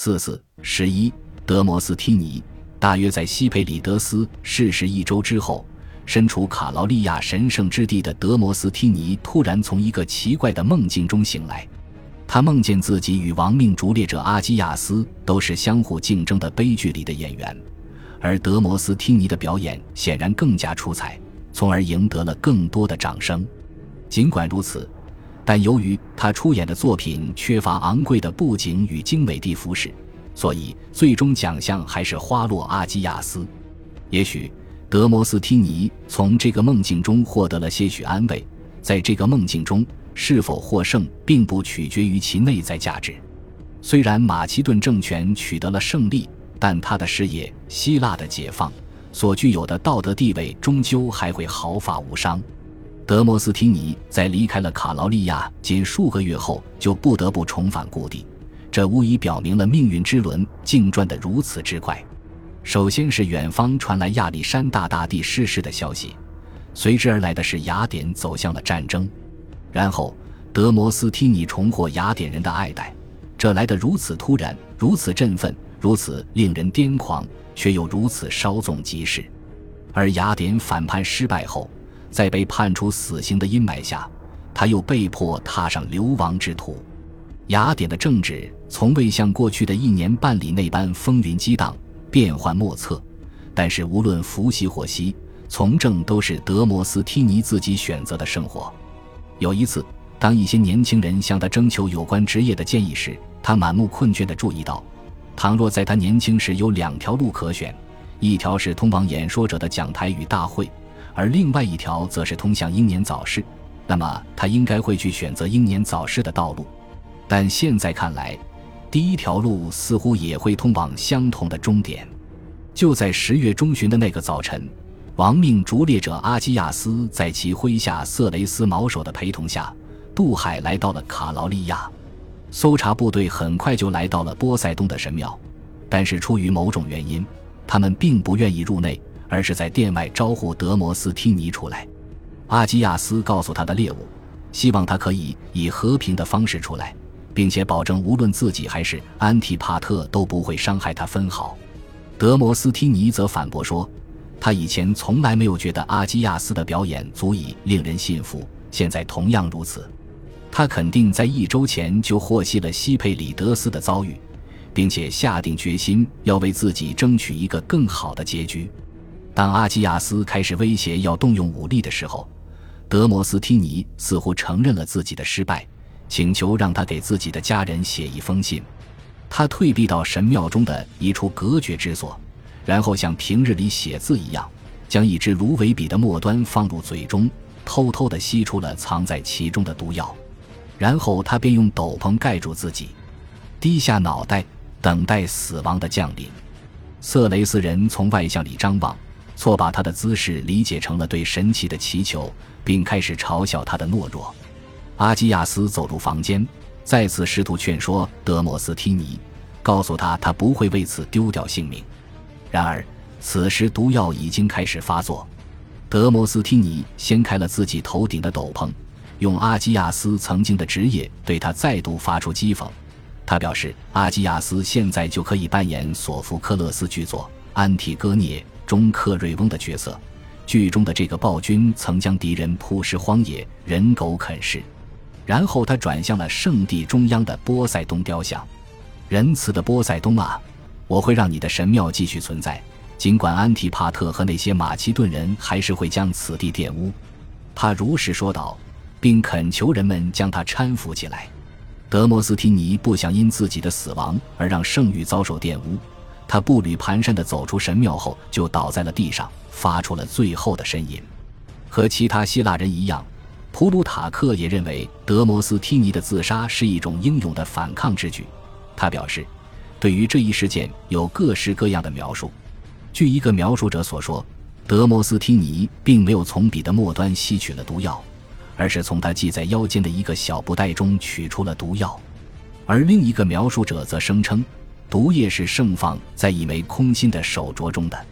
四四十一，德摩斯梯尼大约在西佩里德斯逝世一周之后，身处卡劳利亚神圣之地的德摩斯梯尼突然从一个奇怪的梦境中醒来。他梦见自己与亡命逐猎者阿基亚斯都是相互竞争的悲剧里的演员，而德摩斯梯尼的表演显然更加出彩，从而赢得了更多的掌声。尽管如此，但由于他出演的作品缺乏昂贵的布景与精美的服饰，所以最终奖项还是花落阿基亚斯。也许德摩斯梯尼从这个梦境中获得了些许安慰，在这个梦境中。是否获胜，并不取决于其内在价值。虽然马其顿政权取得了胜利，但他的事业——希腊的解放所具有的道德地位，终究还会毫发无伤。德摩斯提尼在离开了卡劳利亚仅数个月后，就不得不重返故地，这无疑表明了命运之轮竟转得如此之快。首先是远方传来亚历山大大帝逝世的消息，随之而来的是雅典走向了战争。然后，德摩斯提尼重获雅典人的爱戴，这来得如此突然，如此振奋，如此令人癫狂，却又如此稍纵即逝。而雅典反叛失败后，在被判处死刑的阴霾下，他又被迫踏上流亡之途。雅典的政治从未像过去的一年半里那般风云激荡、变幻莫测，但是无论福兮祸兮，从政都是德摩斯梯尼自己选择的生活。有一次，当一些年轻人向他征求有关职业的建议时，他满目困倦地注意到，倘若在他年轻时有两条路可选，一条是通往演说者的讲台与大会，而另外一条则是通向英年早逝，那么他应该会去选择英年早逝的道路。但现在看来，第一条路似乎也会通往相同的终点。就在十月中旬的那个早晨。亡命逐猎者阿基亚斯在其麾下色雷斯毛手的陪同下，渡海来到了卡劳利亚。搜查部队很快就来到了波塞冬的神庙，但是出于某种原因，他们并不愿意入内，而是在殿外招呼德摩斯梯尼出来。阿基亚斯告诉他的猎物，希望他可以以和平的方式出来，并且保证无论自己还是安提帕特都不会伤害他分毫。德摩斯梯尼则反驳说。他以前从来没有觉得阿基亚斯的表演足以令人信服，现在同样如此。他肯定在一周前就获悉了西佩里德斯的遭遇，并且下定决心要为自己争取一个更好的结局。当阿基亚斯开始威胁要动用武力的时候，德摩斯提尼似乎承认了自己的失败，请求让他给自己的家人写一封信。他退避到神庙中的一处隔绝之所。然后像平日里写字一样，将一支芦苇笔的末端放入嘴中，偷偷地吸出了藏在其中的毒药。然后他便用斗篷盖住自己，低下脑袋，等待死亡的降临。色雷斯人从外向里张望，错把他的姿势理解成了对神奇的祈求，并开始嘲笑他的懦弱。阿基亚斯走入房间，再次试图劝说德摩斯提尼，告诉他他不会为此丢掉性命。然而，此时毒药已经开始发作。德摩斯提尼掀开了自己头顶的斗篷，用阿基亚斯曾经的职业对他再度发出讥讽。他表示，阿基亚斯现在就可以扮演索福克勒斯剧作《安提戈涅》中克瑞翁的角色。剧中的这个暴君曾将敌人扑尸荒野，人狗啃食。然后他转向了圣地中央的波塞冬雕像。仁慈的波塞冬啊！我会让你的神庙继续存在，尽管安提帕特和那些马其顿人还是会将此地玷污。他如实说道，并恳求人们将他搀扶起来。德摩斯提尼不想因自己的死亡而让圣域遭受玷污，他步履蹒跚地走出神庙后，就倒在了地上，发出了最后的呻吟。和其他希腊人一样，普鲁塔克也认为德摩斯提尼的自杀是一种英勇的反抗之举。他表示。对于这一事件有各式各样的描述。据一个描述者所说，德摩斯提尼并没有从笔的末端吸取了毒药，而是从他系在腰间的一个小布袋中取出了毒药。而另一个描述者则声称，毒液是盛放在一枚空心的手镯中的。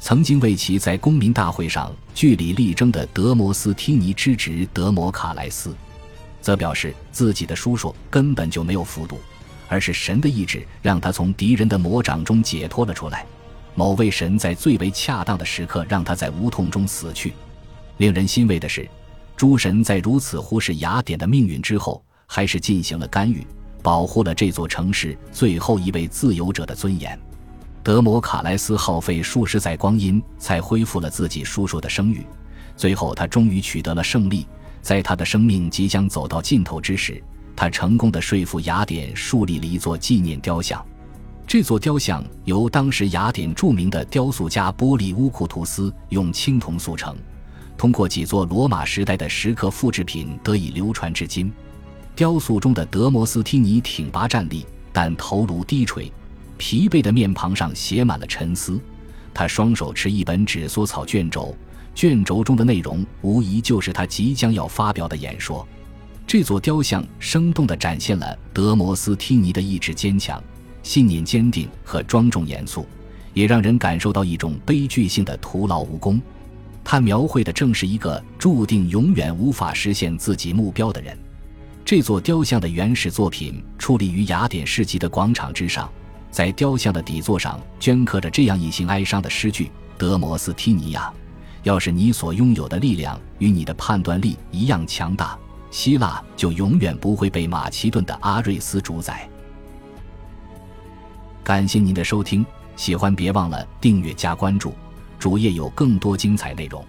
曾经为其在公民大会上据理力争的德摩斯提尼之侄德摩卡莱斯，则表示自己的叔叔根本就没有服毒。而是神的意志让他从敌人的魔掌中解脱了出来。某位神在最为恰当的时刻让他在无痛中死去。令人欣慰的是，诸神在如此忽视雅典的命运之后，还是进行了干预，保护了这座城市最后一位自由者的尊严。德摩卡莱斯耗费数十载光阴，才恢复了自己叔叔的声誉。最后，他终于取得了胜利。在他的生命即将走到尽头之时，他成功的说服雅典树立了一座纪念雕像。这座雕像由当时雅典著名的雕塑家波利乌库图斯用青铜塑成，通过几座罗马时代的石刻复制品得以流传至今。雕塑中的德摩斯汀尼挺拔站立，但头颅低垂，疲惫的面庞上写满了沉思。他双手持一本纸缩草卷轴。卷轴中的内容无疑就是他即将要发表的演说。这座雕像生动地展现了德摩斯汀尼的意志坚强、信念坚定和庄重严肃，也让人感受到一种悲剧性的徒劳无功。他描绘的正是一个注定永远无法实现自己目标的人。这座雕像的原始作品矗立于雅典市集的广场之上，在雕像的底座上镌刻着这样一行哀伤的诗句：“德摩斯提尼亚。”要是你所拥有的力量与你的判断力一样强大，希腊就永远不会被马其顿的阿瑞斯主宰。感谢您的收听，喜欢别忘了订阅加关注，主页有更多精彩内容。